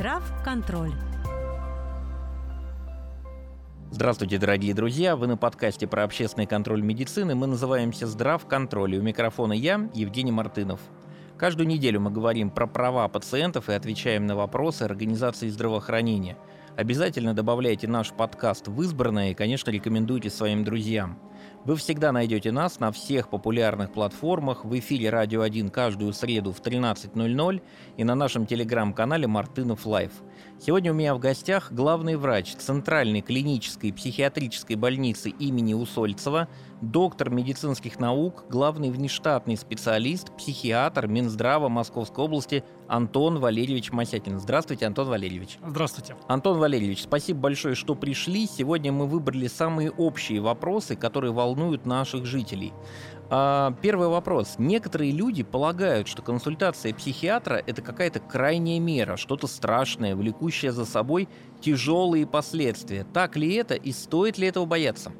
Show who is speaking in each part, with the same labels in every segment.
Speaker 1: Здравконтроль.
Speaker 2: Здравствуйте, дорогие друзья! Вы на подкасте про общественный контроль медицины. Мы называемся «Здравконтроль». И у микрофона я, Евгений Мартынов. Каждую неделю мы говорим про права пациентов и отвечаем на вопросы организации здравоохранения. Обязательно добавляйте наш подкаст в избранное и, конечно, рекомендуйте своим друзьям. Вы всегда найдете нас на всех популярных платформах, в эфире «Радио 1» каждую среду в 13.00 и на нашем телеграм-канале «Мартынов Лайф». Сегодня у меня в гостях главный врач Центральной клинической психиатрической больницы имени Усольцева, доктор медицинских наук, главный внештатный специалист, психиатр Минздрава Московской области Антон Валерьевич Масякин. Здравствуйте, Антон Валерьевич.
Speaker 3: Здравствуйте.
Speaker 2: Антон Валерьевич, спасибо большое, что пришли. Сегодня мы выбрали самые общие вопросы, которые волнуют наших жителей. А, первый вопрос. Некоторые люди полагают, что консультация психиатра – это какая-то крайняя мера, что-то страшное, влекущее за собой тяжелые последствия. Так ли это и стоит ли этого бояться?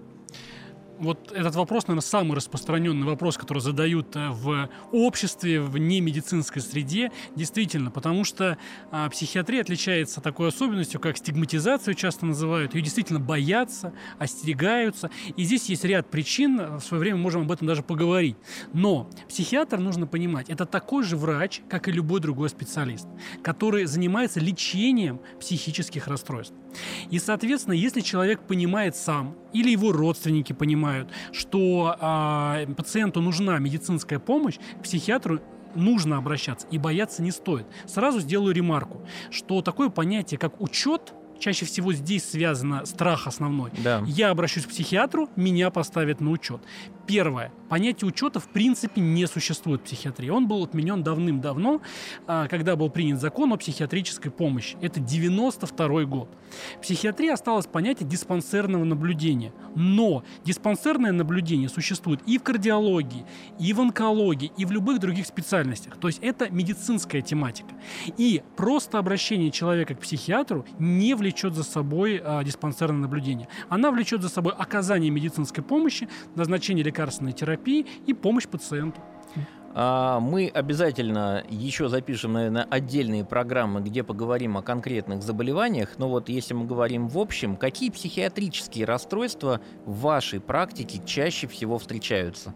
Speaker 3: Вот этот вопрос, наверное, самый распространенный вопрос, который задают э, в обществе, в немедицинской среде, действительно, потому что а, психиатрия отличается такой особенностью, как стигматизацию часто называют, ее действительно боятся, остерегаются, и здесь есть ряд причин, в свое время можем об этом даже поговорить. Но психиатр, нужно понимать, это такой же врач, как и любой другой специалист, который занимается лечением психических расстройств. И, соответственно, если человек понимает сам, или его родственники понимают, что э, пациенту нужна медицинская помощь, к психиатру нужно обращаться и бояться не стоит. Сразу сделаю ремарку, что такое понятие, как учет, чаще всего здесь связано страх основной. Да. Я обращусь к психиатру, меня поставят на учет. Первое. Понятие учета в принципе не существует в психиатрии. Он был отменен давным-давно, а, когда был принят закон о психиатрической помощи. Это 92 год. В психиатрии осталось понятие диспансерного наблюдения. Но диспансерное наблюдение существует и в кардиологии, и в онкологии, и в любых других специальностях. То есть это медицинская тематика. И просто обращение человека к психиатру не влечет за собой а, диспансерное наблюдение. Она влечет за собой оказание медицинской помощи, назначение лекарств лекарственной терапии и помощь пациенту.
Speaker 2: А, мы обязательно еще запишем, наверное, отдельные программы, где поговорим о конкретных заболеваниях. Но вот если мы говорим в общем, какие психиатрические расстройства в вашей практике чаще всего встречаются?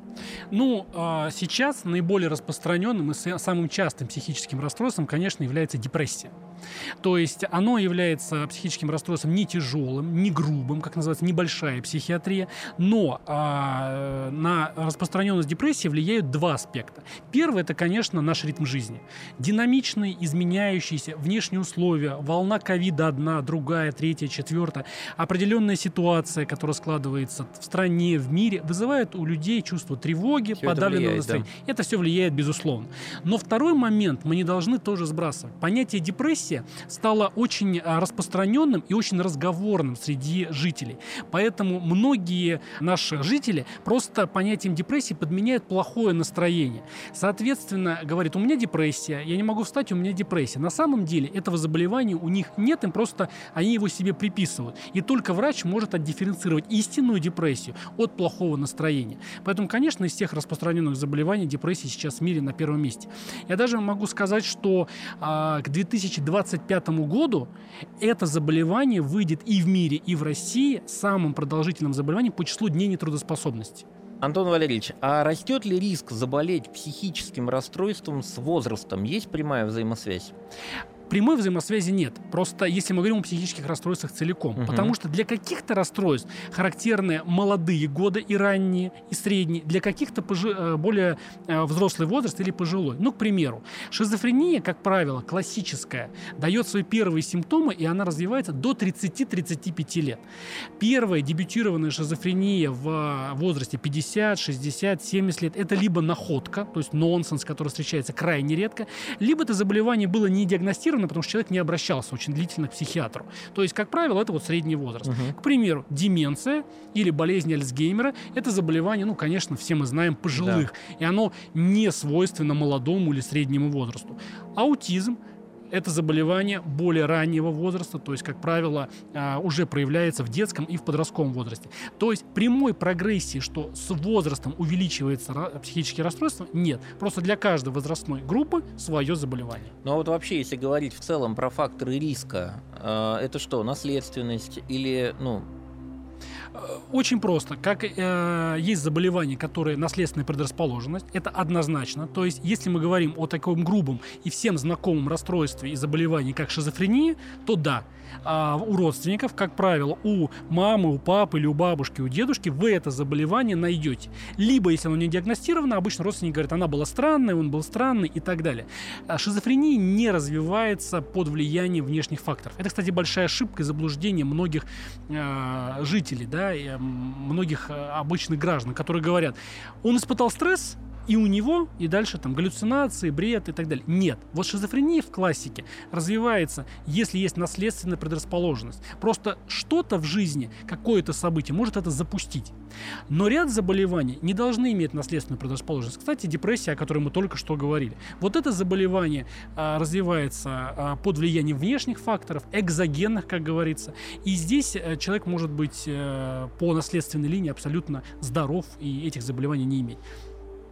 Speaker 3: Ну, а, сейчас наиболее распространенным и самым частым психическим расстройством, конечно, является депрессия. То есть оно является психическим расстройством не тяжелым, не грубым, как называется, небольшая психиатрия, но а, на распространенность депрессии влияют два аспекта. Первый – это, конечно, наш ритм жизни. Динамичный, изменяющийся, внешние условия, волна ковида одна, другая, третья, четвертая, определенная ситуация, которая складывается в стране, в мире, вызывает у людей чувство тревоги, все подавленного настроения. Да. Это все влияет, безусловно. Но второй момент мы не должны тоже сбрасывать. Понятие депрессия стало очень а, распространенным и очень разговорным среди жителей. Поэтому многие наши жители просто понятием депрессии подменяют плохое настроение. Соответственно, говорит, у меня депрессия, я не могу встать, у меня депрессия. На самом деле этого заболевания у них нет, им просто они его себе приписывают. И только врач может отдифференцировать истинную депрессию от плохого настроения. Поэтому, конечно, из всех распространенных заболеваний депрессия сейчас в мире на первом месте. Я даже могу сказать, что а, к 2025 году это заболевание выйдет и в мире, и в России самым продолжительным заболеванием по числу дней нетрудоспособности.
Speaker 2: Антон Валерьевич, а растет ли риск заболеть психическим расстройством с возрастом? Есть прямая взаимосвязь?
Speaker 3: Прямой взаимосвязи нет. Просто если мы говорим о психических расстройствах целиком. Угу. Потому что для каких-то расстройств характерны молодые годы и ранние, и средние. Для каких-то пожи- э, более э, взрослый возраст или пожилой. Ну, к примеру, шизофрения, как правило, классическая, дает свои первые симптомы, и она развивается до 30-35 лет. Первая дебютированная шизофрения в э, возрасте 50, 60, 70 лет – это либо находка, то есть нонсенс, который встречается крайне редко, либо это заболевание было не диагностировано, потому что человек не обращался очень длительно к психиатру. То есть, как правило, это вот средний возраст. Угу. К примеру, деменция или болезнь Альцгеймера – это заболевание, ну, конечно, все мы знаем, пожилых. Да. И оно не свойственно молодому или среднему возрасту. Аутизм – это заболевание более раннего возраста, то есть, как правило, а, уже проявляется в детском и в подростковом возрасте. То есть прямой прогрессии, что с возрастом увеличивается психические расстройства, нет. Просто для каждой возрастной группы свое заболевание.
Speaker 2: Ну а вот вообще, если говорить в целом про факторы риска, э, это что, наследственность или, ну,
Speaker 3: очень просто. Как э, есть заболевания, которые наследственная предрасположенность, это однозначно. То есть, если мы говорим о таком грубом и всем знакомом расстройстве и заболевании, как шизофрения, то да, а у родственников, как правило, у мамы, у папы или у бабушки, у дедушки вы это заболевание найдете. Либо, если оно не диагностировано, обычно родственник говорит, она была странная, он был странный и так далее. А шизофрения не развивается под влиянием внешних факторов. Это, кстати, большая ошибка и заблуждение многих э, жителей, да, многих э, обычных граждан, которые говорят, он испытал стресс, и у него, и дальше там галлюцинации, бред и так далее. Нет. Вот шизофрения в классике развивается, если есть наследственная предрасположенность. Просто что-то в жизни, какое-то событие может это запустить. Но ряд заболеваний не должны иметь наследственную предрасположенность. Кстати, депрессия, о которой мы только что говорили. Вот это заболевание а, развивается а, под влиянием внешних факторов, экзогенных, как говорится. И здесь а, человек может быть а, по наследственной линии абсолютно здоров и этих заболеваний не иметь.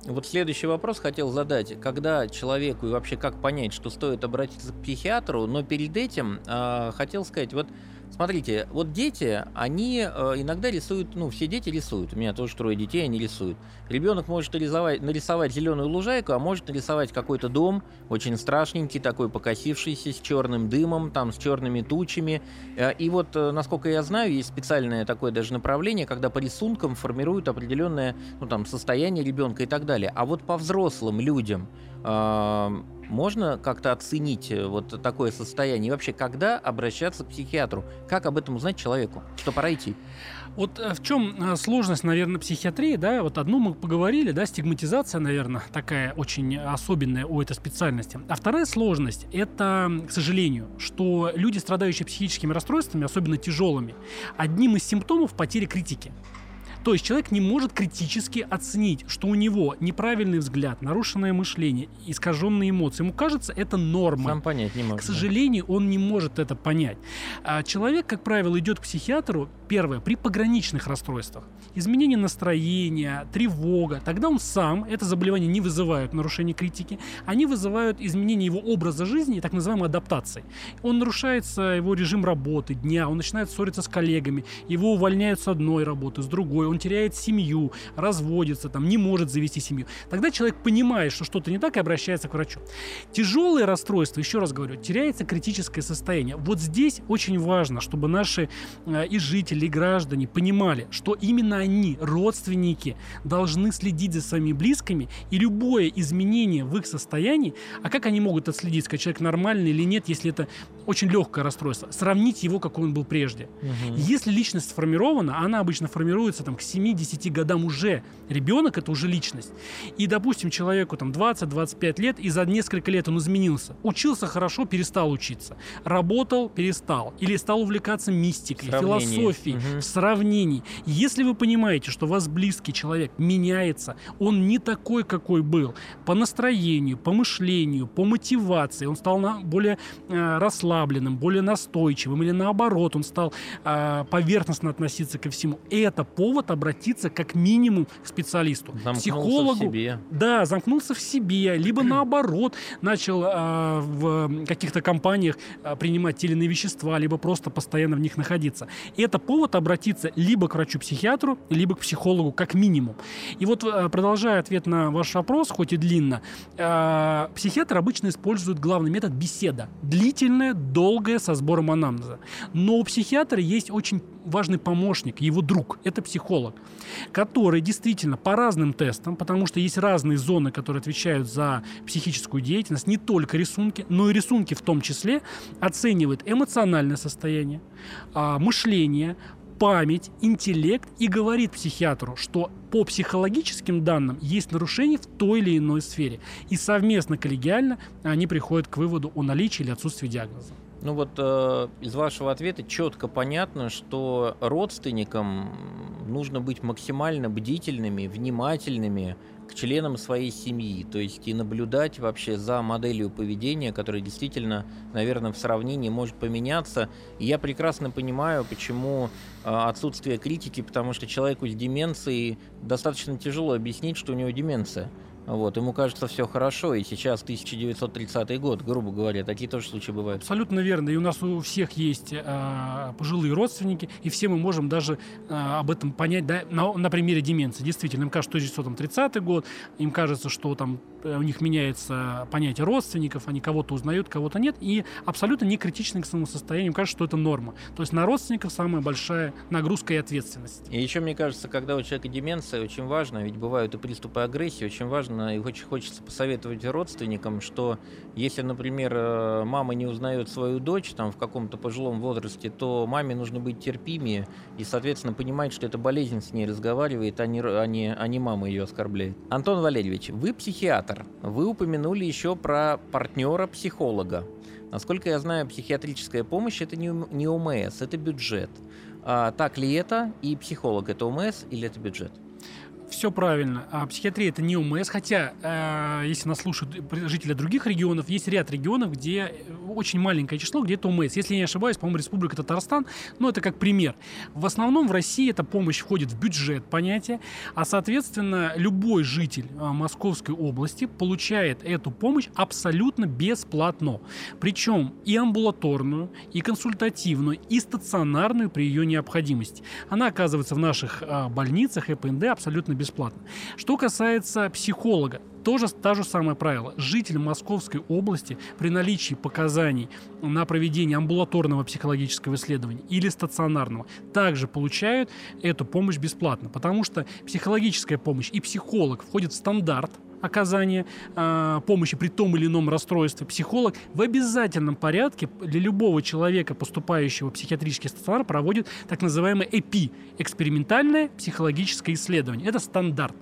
Speaker 2: Вот следующий вопрос хотел задать. Когда человеку и вообще как понять, что стоит обратиться к психиатру, но перед этим э, хотел сказать, вот Смотрите, вот дети, они э, иногда рисуют, ну, все дети рисуют. У меня тоже трое детей, они рисуют. Ребенок может нарисовать, нарисовать зеленую лужайку, а может нарисовать какой-то дом, очень страшненький, такой покосившийся, с черным дымом, там, с черными тучами. Э, и вот, э, насколько я знаю, есть специальное такое даже направление, когда по рисункам формируют определенное, ну, там, состояние ребенка и так далее. А вот по взрослым людям можно как-то оценить э, вот такое состояние? И вообще, когда обращаться к психиатру? Как об этом узнать человеку? Что пора идти?
Speaker 3: Вот э, в чем э, сложность, наверное, психиатрии, да, вот одну мы поговорили, да, стигматизация, наверное, такая очень особенная у этой специальности. А вторая сложность – это, к сожалению, что люди, страдающие психическими расстройствами, особенно тяжелыми, одним из симптомов потери критики. То есть человек не может критически оценить, что у него неправильный взгляд, нарушенное мышление, искаженные эмоции. Ему кажется, это норма.
Speaker 2: Сам понять не может.
Speaker 3: К сожалению, он не может это понять. А человек, как правило, идет к психиатру, первое, при пограничных расстройствах. Изменение настроения, тревога. Тогда он сам, это заболевание не вызывают нарушение критики, они вызывают изменение его образа жизни, так называемой адаптацией. Он нарушается его режим работы, дня, он начинает ссориться с коллегами, его увольняют с одной работы, с другой, он теряет семью, разводится, там, не может завести семью. Тогда человек понимает, что что-то не так и обращается к врачу. Тяжелые расстройства, еще раз говорю, теряется критическое состояние. Вот здесь очень важно, чтобы наши э, и жители, и граждане понимали, что именно они, родственники, должны следить за своими близкими, и любое изменение в их состоянии, а как они могут отследить, сказать, человек нормальный или нет, если это очень легкое расстройство, сравнить его, какой он был прежде. Угу. Если личность сформирована, она обычно формируется там, к 7-10 годам уже. Ребенок это уже личность. И, допустим, человеку там 20-25 лет, и за несколько лет он изменился. Учился хорошо, перестал учиться. Работал, перестал. Или стал увлекаться мистикой, философией, угу. сравнений. Если вы понимаете, что у вас близкий человек меняется, он не такой, какой был. По настроению, по мышлению, по мотивации. Он стал на более э, расслабленным, более настойчивым. Или наоборот, он стал э, поверхностно относиться ко всему. Это повод обратиться как минимум к специалисту.
Speaker 2: Замкнулся психологу. В себе.
Speaker 3: Да, замкнулся в себе, либо наоборот начал э, в каких-то компаниях э, принимать те или иные вещества, либо просто постоянно в них находиться. И это повод обратиться либо к врачу-психиатру, либо к психологу как минимум. И вот э, продолжая ответ на ваш вопрос, хоть и длинно, э, психиатр обычно использует главный метод беседа. Длительная, долгая, со сбором анамнеза. Но у психиатра есть очень важный помощник, его друг. Это психолог психолог, который действительно по разным тестам, потому что есть разные зоны, которые отвечают за психическую деятельность, не только рисунки, но и рисунки в том числе, оценивает эмоциональное состояние, а, мышление, память, интеллект и говорит психиатру, что по психологическим данным есть нарушение в той или иной сфере. И совместно, коллегиально они приходят к выводу о наличии или отсутствии диагноза.
Speaker 2: Ну вот э, из вашего ответа четко понятно, что родственникам нужно быть максимально бдительными, внимательными к членам своей семьи, то есть и наблюдать вообще за моделью поведения, которая действительно, наверное, в сравнении может поменяться. И я прекрасно понимаю, почему а, отсутствие критики, потому что человеку с деменцией достаточно тяжело объяснить, что у него деменция. Вот, ему кажется все хорошо, и сейчас 1930 год, грубо говоря, такие тоже случаи бывают.
Speaker 3: Абсолютно верно. И у нас у всех есть э, пожилые родственники, и все мы можем даже э, об этом понять да, на, на примере деменции. Действительно, им кажется, что там 30-й год, им кажется, что там у них меняется понятие родственников, они кого-то узнают, кого-то нет, и абсолютно не критичны к своему состоянию, кажется, что это норма. То есть на родственников самая большая нагрузка и ответственность.
Speaker 2: И еще, мне кажется, когда у человека деменция, очень важно, ведь бывают и приступы агрессии, очень важно важно и очень хочется посоветовать родственникам, что если, например, э, мама не узнает свою дочь там в каком-то пожилом возрасте, то маме нужно быть терпимее и, соответственно, понимать, что это болезнь с ней разговаривает, а не, а не, а не мама ее оскорбляет. Антон Валерьевич, вы психиатр. Вы упомянули еще про партнера-психолога. Насколько я знаю, психиатрическая помощь это не ОМС, это бюджет. А, так ли это? И психолог это ОМС или это бюджет?
Speaker 3: Все правильно. А психиатрия это не ОМС, хотя, э, если нас слушают жители других регионов, есть ряд регионов, где очень маленькое число, где это ОМС. Если я не ошибаюсь, по-моему, Республика Татарстан, но это как пример. В основном в России эта помощь входит в бюджет понятие, а, соответственно, любой житель э, Московской области получает эту помощь абсолютно бесплатно. Причем и амбулаторную, и консультативную, и стационарную при ее необходимости. Она оказывается в наших э, больницах и ПНД абсолютно бесплатно. Что касается психолога, тоже та же самое правило. Житель Московской области при наличии показаний на проведение амбулаторного психологического исследования или стационарного также получают эту помощь бесплатно, потому что психологическая помощь и психолог входят в стандарт оказания э, помощи при том или ином расстройстве, психолог в обязательном порядке для любого человека, поступающего в психиатрический стационар, проводит так называемое ЭПИ – экспериментальное психологическое исследование. Это стандарт.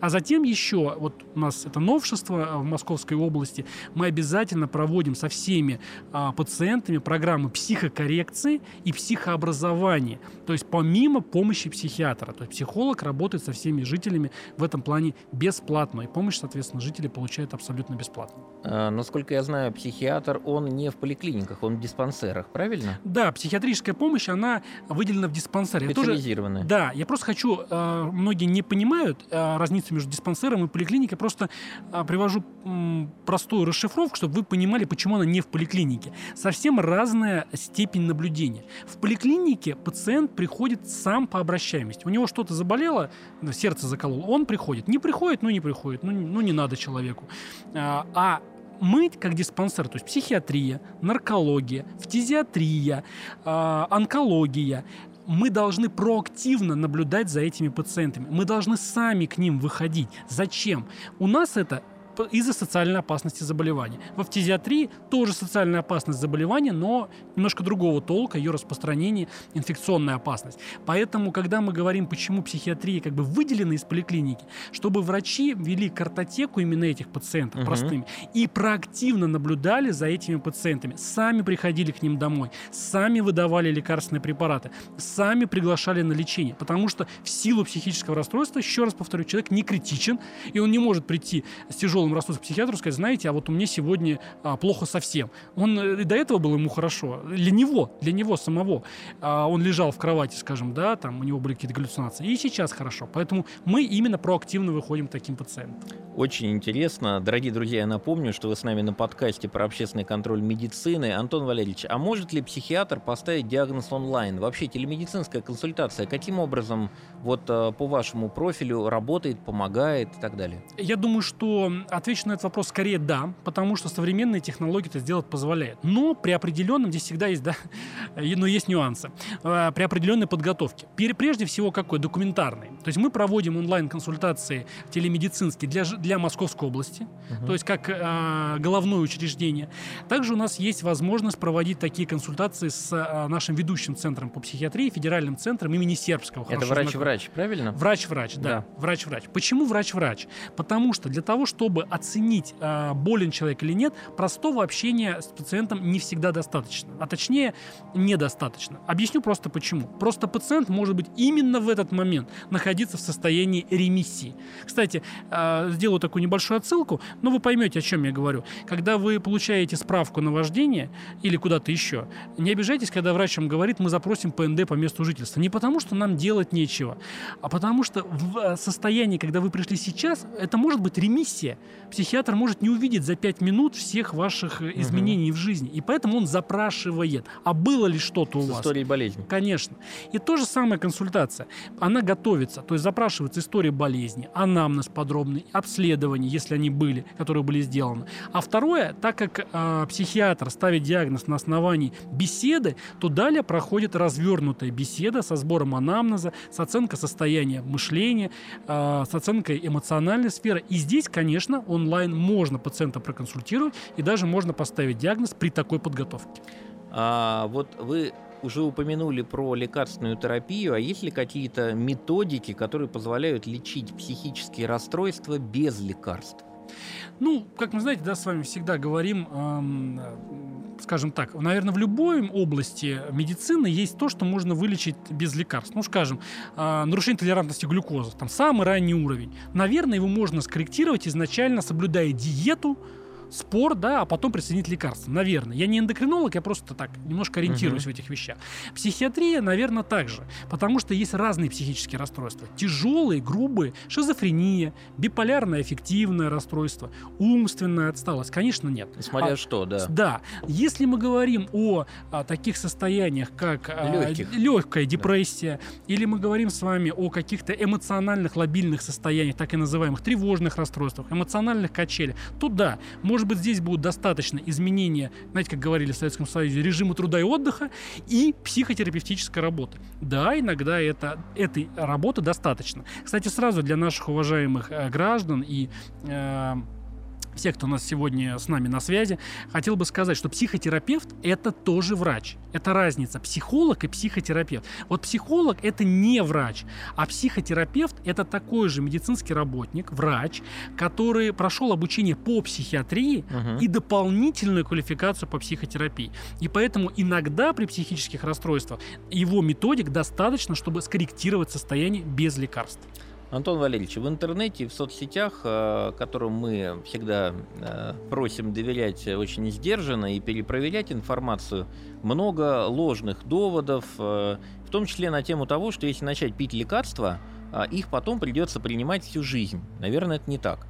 Speaker 3: А затем еще, вот у нас это новшество а, в Московской области, мы обязательно проводим со всеми а, пациентами программы психокоррекции и психообразования. То есть помимо помощи психиатра. То есть психолог работает со всеми жителями в этом плане бесплатно. И помощь, соответственно, жители получают абсолютно бесплатно.
Speaker 2: А, насколько я знаю, психиатр, он не в поликлиниках, он в диспансерах, правильно?
Speaker 3: Да, психиатрическая помощь, она выделена в диспансере.
Speaker 2: Специализированная.
Speaker 3: Тоже, да, я просто хочу, э, многие не понимают э, разницу разницу между диспансером и поликлиникой. Просто а, привожу простую расшифровку, чтобы вы понимали, почему она не в поликлинике. Совсем разная степень наблюдения. В поликлинике пациент приходит сам по обращаемости. У него что-то заболело, сердце закололо, он приходит. Не приходит, ну не приходит, ну, ну не надо человеку. А, а мы, как диспансер, то есть психиатрия, наркология, фтизиатрия, э, онкология, мы должны проактивно наблюдать за этими пациентами. Мы должны сами к ним выходить. Зачем? У нас это из-за социальной опасности заболевания. В фтизиатрии тоже социальная опасность заболевания, но немножко другого толка, ее распространение, инфекционная опасность. Поэтому, когда мы говорим, почему психиатрия как бы выделена из поликлиники, чтобы врачи вели картотеку именно этих пациентов угу. простыми и проактивно наблюдали за этими пациентами, сами приходили к ним домой, сами выдавали лекарственные препараты, сами приглашали на лечение, потому что в силу психического расстройства, еще раз повторю, человек не критичен, и он не может прийти с тяжелым тяжелым расстройством к психиатру, сказать, знаете, а вот у меня сегодня а, плохо совсем. Он э, и до этого было ему хорошо. Для него, для него самого. А, он лежал в кровати, скажем, да, там у него были какие-то галлюцинации. И сейчас хорошо. Поэтому мы именно проактивно выходим к таким пациентам.
Speaker 2: Очень интересно. Дорогие друзья, я напомню, что вы с нами на подкасте про общественный контроль медицины. Антон Валерьевич, а может ли психиатр поставить диагноз онлайн? Вообще телемедицинская консультация каким образом вот э, по вашему профилю работает, помогает и так далее?
Speaker 3: Я думаю, что отвечу на этот вопрос скорее да, потому что современные технологии это сделать позволяют. Но при определенном, здесь всегда есть, да, но есть нюансы, э, при определенной подготовке. Прежде всего, какой? Документарный. То есть мы проводим онлайн-консультации телемедицинские для, для Московской области, угу. то есть как э, головное учреждение. Также у нас есть возможность проводить такие консультации с э, нашим ведущим центром по психиатрии, федеральным центром имени Сербского.
Speaker 2: Это врач-врач, правильно?
Speaker 3: Врач-врач, да. Врач-врач. Почему врач-врач? Потому что для того, чтобы оценить, э, болен человек или нет, простого общения с пациентом не всегда достаточно. А точнее, недостаточно. Объясню просто почему. Просто пациент может быть именно в этот момент находиться в состоянии ремиссии. Кстати, э, сделаю такую небольшую отсылку, но вы поймете, о чем я говорю. Когда вы получаете справку на вождение или куда-то еще, не обижайтесь, когда врач вам говорит, мы запросим ПНД по месту жительства. Не потому, что нам делать нечего, а потому что в э, состоянии, когда вы пришли сейчас, это может быть ремиссия. Психиатр может не увидеть за 5 минут всех ваших э, изменений угу. в жизни. И поэтому он запрашивает, а было ли что-то у
Speaker 2: С
Speaker 3: вас?
Speaker 2: историей болезни.
Speaker 3: Конечно. И то же самое консультация. Она готовится, то есть запрашивается история болезни, анамнез подробный, обследования, если они были, которые были сделаны. А второе, так как э, психиатр ставит диагноз на основании беседы, то далее проходит развернутая беседа со сбором анамнеза, с оценкой состояния мышления, э, с оценкой эмоциональной сферы. И здесь, конечно, онлайн можно пациента проконсультировать и даже можно поставить диагноз при такой подготовке.
Speaker 2: А, вот вы уже упомянули про лекарственную терапию, а есть ли какие-то методики, которые позволяют лечить психические расстройства без лекарств?
Speaker 3: Ну, как мы знаете, да, с вами всегда говорим, эм, скажем так, наверное, в любой области медицины есть то, что можно вылечить без лекарств. Ну, скажем, э, нарушение толерантности глюкозы, там самый ранний уровень. Наверное, его можно скорректировать изначально, соблюдая диету, спор, да, а потом присоединить лекарства. Наверное. Я не эндокринолог, я просто так немножко ориентируюсь uh-huh. в этих вещах. Психиатрия, наверное, также. Потому что есть разные психические расстройства. Тяжелые, грубые, шизофрения, биполярное аффективное расстройство, умственная отсталость. Конечно, нет.
Speaker 2: Смотря а, что, да.
Speaker 3: Да. Если мы говорим о, о таких состояниях, как а, легкая депрессия, да. или мы говорим с вами о каких-то эмоциональных лобильных состояниях, так и называемых тревожных расстройствах, эмоциональных качелях, то да, может быть, здесь будут достаточно изменения, знаете, как говорили в Советском Союзе, режима труда и отдыха и психотерапевтической работы. Да, иногда это, этой работы достаточно. Кстати, сразу для наших уважаемых э, граждан и э, всех, кто у нас сегодня с нами на связи, хотел бы сказать, что психотерапевт – это тоже врач. Это разница. Психолог и психотерапевт. Вот психолог – это не врач, а психотерапевт – это такой же медицинский работник, врач, который прошел обучение по психиатрии угу. и дополнительную квалификацию по психотерапии. И поэтому иногда при психических расстройствах его методик достаточно, чтобы скорректировать состояние без лекарств.
Speaker 2: Антон Валерьевич, в интернете и в соцсетях, э, которым мы всегда э, просим доверять очень сдержанно и перепроверять информацию, много ложных доводов, э, в том числе на тему того, что если начать пить лекарства, их потом придется принимать всю жизнь. Наверное, это не так.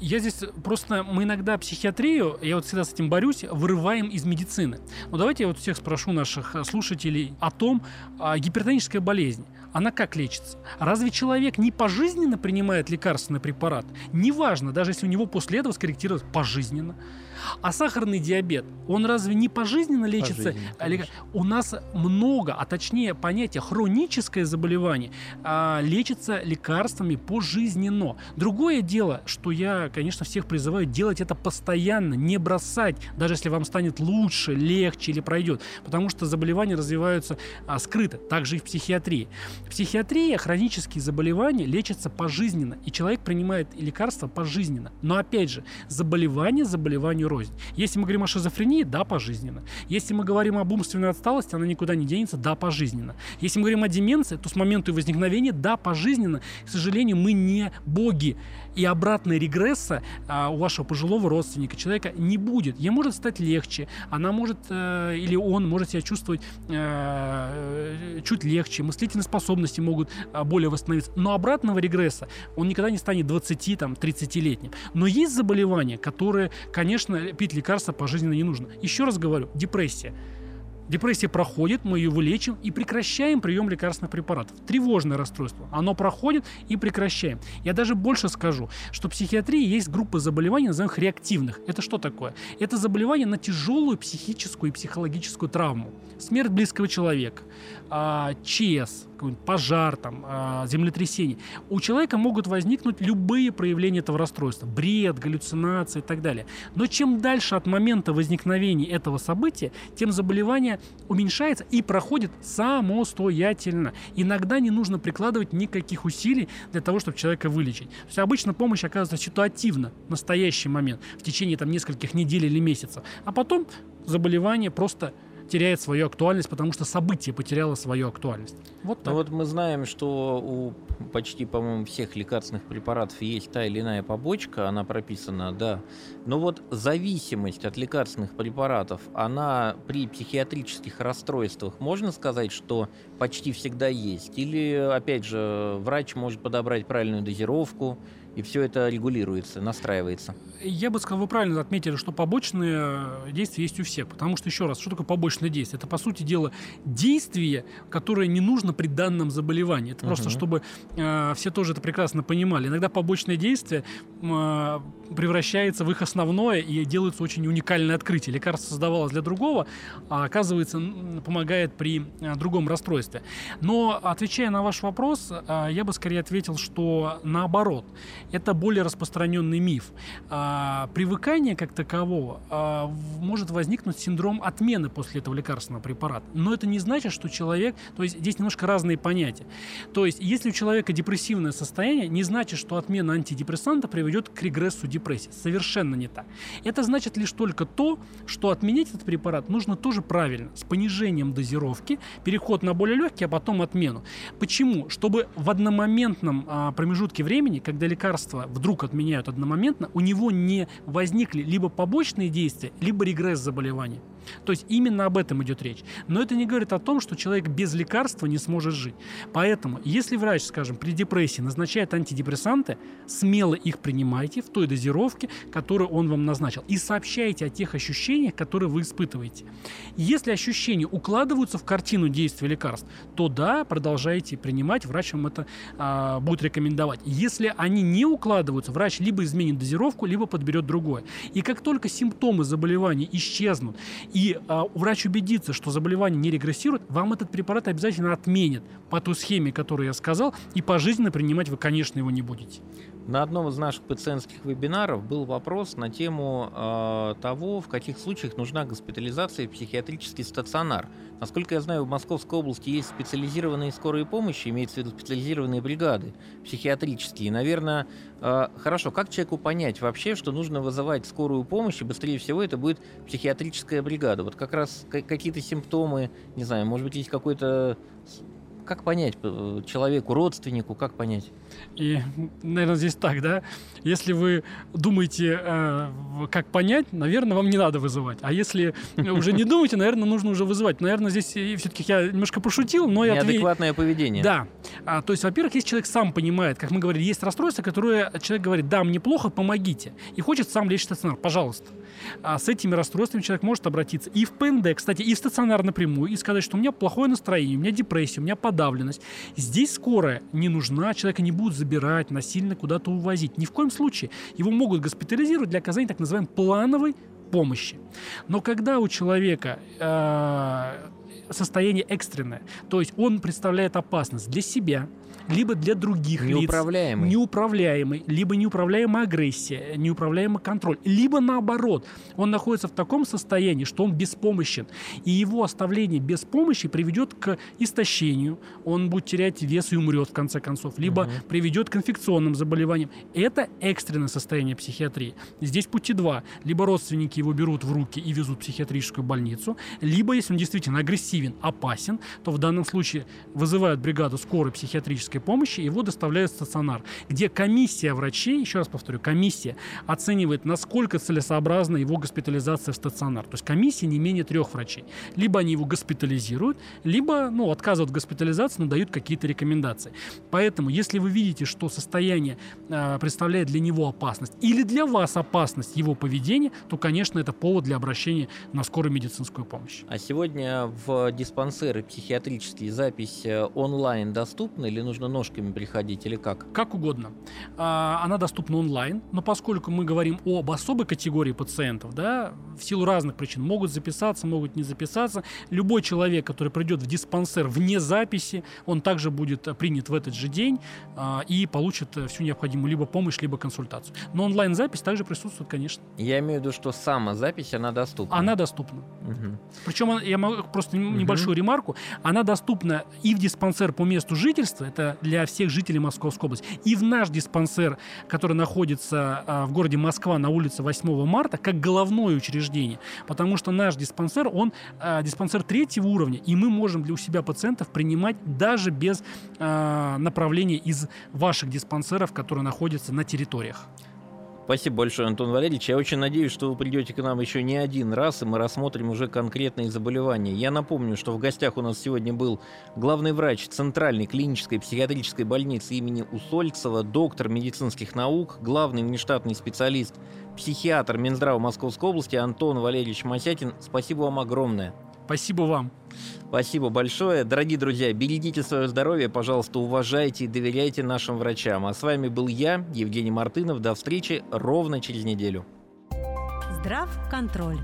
Speaker 3: Я здесь просто, мы иногда психиатрию, я вот всегда с этим борюсь, вырываем из медицины. Но давайте я вот всех спрошу наших слушателей о том, а, гипертоническая болезнь она как лечится? Разве человек не пожизненно принимает лекарственный препарат? Неважно, даже если у него после этого скорректировать пожизненно. А сахарный диабет, он разве не пожизненно лечится? Пожизненно, у нас много, а точнее понятие хроническое заболевание а, лечится лекарствами пожизненно. Другое дело, что я, конечно, всех призываю делать это постоянно, не бросать, даже если вам станет лучше, легче или пройдет, потому что заболевания развиваются а, скрыто, также и в психиатрии. Психиатрии хронические заболевания лечатся пожизненно, и человек принимает лекарства пожизненно. Но опять же, заболевание заболеванию рознь. Если мы говорим о шизофрении, да, пожизненно. Если мы говорим об умственной отсталости, она никуда не денется, да, пожизненно. Если мы говорим о деменции, то с момента возникновения, да, пожизненно. К сожалению, мы не боги. И обратной регресса а, у вашего пожилого родственника, человека не будет. Ей может стать легче, она может, э, или он может себя чувствовать э, чуть легче, мыслительные способности могут э, более восстановиться. Но обратного регресса он никогда не станет 20-30-летним. Но есть заболевания, которые, конечно, пить лекарства пожизненно не нужно. Еще раз говорю, депрессия. Депрессия проходит, мы ее вылечим и прекращаем прием лекарственных препаратов. Тревожное расстройство. Оно проходит и прекращаем. Я даже больше скажу, что в психиатрии есть группы заболеваний, называемых реактивных. Это что такое? Это заболевание на тяжелую психическую и психологическую травму. Смерть близкого человека, а, ЧС, какой-нибудь пожар, там, а, землетрясение, у человека могут возникнуть любые проявления этого расстройства. Бред, галлюцинации и так далее. Но чем дальше от момента возникновения этого события, тем заболевание уменьшается и проходит самостоятельно. Иногда не нужно прикладывать никаких усилий для того, чтобы человека вылечить. То есть обычно помощь оказывается ситуативно, в настоящий момент, в течение там, нескольких недель или месяцев. А потом заболевание просто теряет свою актуальность, потому что событие потеряло свою актуальность.
Speaker 2: Вот ну так. Ну вот мы знаем, что у почти, по-моему, всех лекарственных препаратов есть та или иная побочка, она прописана, да. Но вот зависимость от лекарственных препаратов, она при психиатрических расстройствах, можно сказать, что почти всегда есть? Или, опять же, врач может подобрать правильную дозировку, и все это регулируется, настраивается.
Speaker 3: Я бы сказал, вы правильно отметили, что побочные действия есть у всех. Потому что, еще раз, что такое побочное действие? Это, по сути дела, действие, которое не нужно при данном заболевании. Это угу. просто, чтобы э, все тоже это прекрасно понимали. Иногда побочное действие э, превращается в их основное и делается очень уникальное открытие. Лекарство создавалось для другого, а оказывается, помогает при э, другом расстройстве. Но, отвечая на ваш вопрос, э, я бы скорее ответил, что наоборот – это более распространенный миф. А, привыкание как такового а, может возникнуть синдром отмены после этого лекарственного препарата. Но это не значит, что человек... То есть здесь немножко разные понятия. То есть если у человека депрессивное состояние, не значит, что отмена антидепрессанта приведет к регрессу депрессии. Совершенно так. Это значит лишь только то, что отменять этот препарат нужно тоже правильно, с понижением дозировки, переход на более легкий, а потом отмену. Почему? Чтобы в одномоментном а, промежутке времени, когда лекарства вдруг отменяют одномоментно, у него не возникли либо побочные действия, либо регресс заболевания. То есть именно об этом идет речь. Но это не говорит о том, что человек без лекарства не сможет жить. Поэтому, если врач, скажем, при депрессии назначает антидепрессанты, смело их принимайте в той дозировке, которую он вам назначил. И сообщайте о тех ощущениях, которые вы испытываете. Если ощущения укладываются в картину действия лекарств, то да, продолжайте принимать, врач вам это а, будет рекомендовать. Если они не укладываются, врач либо изменит дозировку, либо подберет другое. И как только симптомы заболевания исчезнут, и а, врач убедится, что заболевание не регрессирует, вам этот препарат обязательно отменят по той схеме, которую я сказал, и пожизненно принимать вы, конечно, его не будете.
Speaker 2: На одном из наших пациентских вебинаров был вопрос на тему э, того, в каких случаях нужна госпитализация в психиатрический стационар. Насколько я знаю, в Московской области есть специализированные скорые помощи, имеется в виду специализированные бригады психиатрические. Наверное, э, хорошо, как человеку понять вообще, что нужно вызывать скорую помощь, и быстрее всего это будет психиатрическая бригада? Вот как раз какие-то симптомы, не знаю, может быть, есть какой-то как понять э, человеку, родственнику, как понять?
Speaker 3: И, наверное, здесь так, да? Если вы думаете, э, как понять, наверное, вам не надо вызывать. А если уже не думаете, наверное, нужно уже вызывать. Наверное, здесь все-таки я немножко пошутил, но я...
Speaker 2: Неадекватное поведение.
Speaker 3: Да. А, то есть, во-первых, если человек сам понимает, как мы говорили, есть расстройство, которое человек говорит, да, мне плохо, помогите. И хочет сам лечь в стационар, пожалуйста. А с этими расстройствами человек может обратиться и в ПНД, кстати, и в стационар напрямую, и сказать, что у меня плохое настроение, у меня депрессия, у меня подавленность. Здесь скорая не нужна, человека не будут забирать, насильно куда-то увозить. Ни в коем случае. Его могут госпитализировать для оказания так называемой плановой помощи. Но когда у человека э, состояние экстренное, то есть он представляет опасность для себя, либо для других
Speaker 2: неуправляемый.
Speaker 3: лиц. Неуправляемый. Либо неуправляемая агрессия, неуправляемый контроль. Либо наоборот, он находится в таком состоянии, что он беспомощен. И его оставление без помощи приведет к истощению. Он будет терять вес и умрет в конце концов. Либо угу. приведет к инфекционным заболеваниям. Это экстренное состояние психиатрии. Здесь пути два. Либо родственники его берут в руки и везут в психиатрическую больницу. Либо, если он действительно агрессивен, опасен, то в данном случае вызывают бригаду скорой психиатрической медицинской помощи, его доставляют в стационар, где комиссия врачей, еще раз повторю, комиссия оценивает, насколько целесообразна его госпитализация в стационар. То есть комиссия не менее трех врачей. Либо они его госпитализируют, либо ну, отказывают в госпитализации, но дают какие-то рекомендации. Поэтому, если вы видите, что состояние э, представляет для него опасность или для вас опасность его поведения, то, конечно, это повод для обращения на скорую медицинскую помощь.
Speaker 2: А сегодня в в диспансеры психиатрические запись э, онлайн доступна или нужно ножками приходить или как?
Speaker 3: Как угодно. А, она доступна онлайн, но поскольку мы говорим об особой категории пациентов, да, в силу разных причин могут записаться, могут не записаться. Любой человек, который придет в диспансер вне записи, он также будет принят в этот же день а, и получит всю необходимую либо помощь, либо консультацию. Но онлайн-запись также присутствует, конечно.
Speaker 2: Я имею в виду, что сама запись, она доступна.
Speaker 3: Она доступна. Угу. Причем я могу просто угу. небольшую ремарку. Она доступна и в диспансер по месту жительства, для всех жителей Московской области, и в наш диспансер, который находится а, в городе Москва на улице 8 марта, как головное учреждение. Потому что наш диспансер, он а, диспансер третьего уровня, и мы можем для у себя пациентов принимать даже без а, направления из ваших диспансеров, которые находятся на территориях.
Speaker 2: Спасибо большое, Антон Валерьевич. Я очень надеюсь, что вы придете к нам еще не один раз, и мы рассмотрим уже конкретные заболевания. Я напомню, что в гостях у нас сегодня был главный врач Центральной клинической психиатрической больницы имени Усольцева, доктор медицинских наук, главный внештатный специалист, психиатр Минздрава Московской области Антон Валерьевич Масятин. Спасибо вам огромное.
Speaker 3: Спасибо вам.
Speaker 2: Спасибо большое. Дорогие друзья, берегите свое здоровье, пожалуйста, уважайте и доверяйте нашим врачам. А с вами был я, Евгений Мартынов. До встречи ровно через неделю.
Speaker 1: Здрав контроль.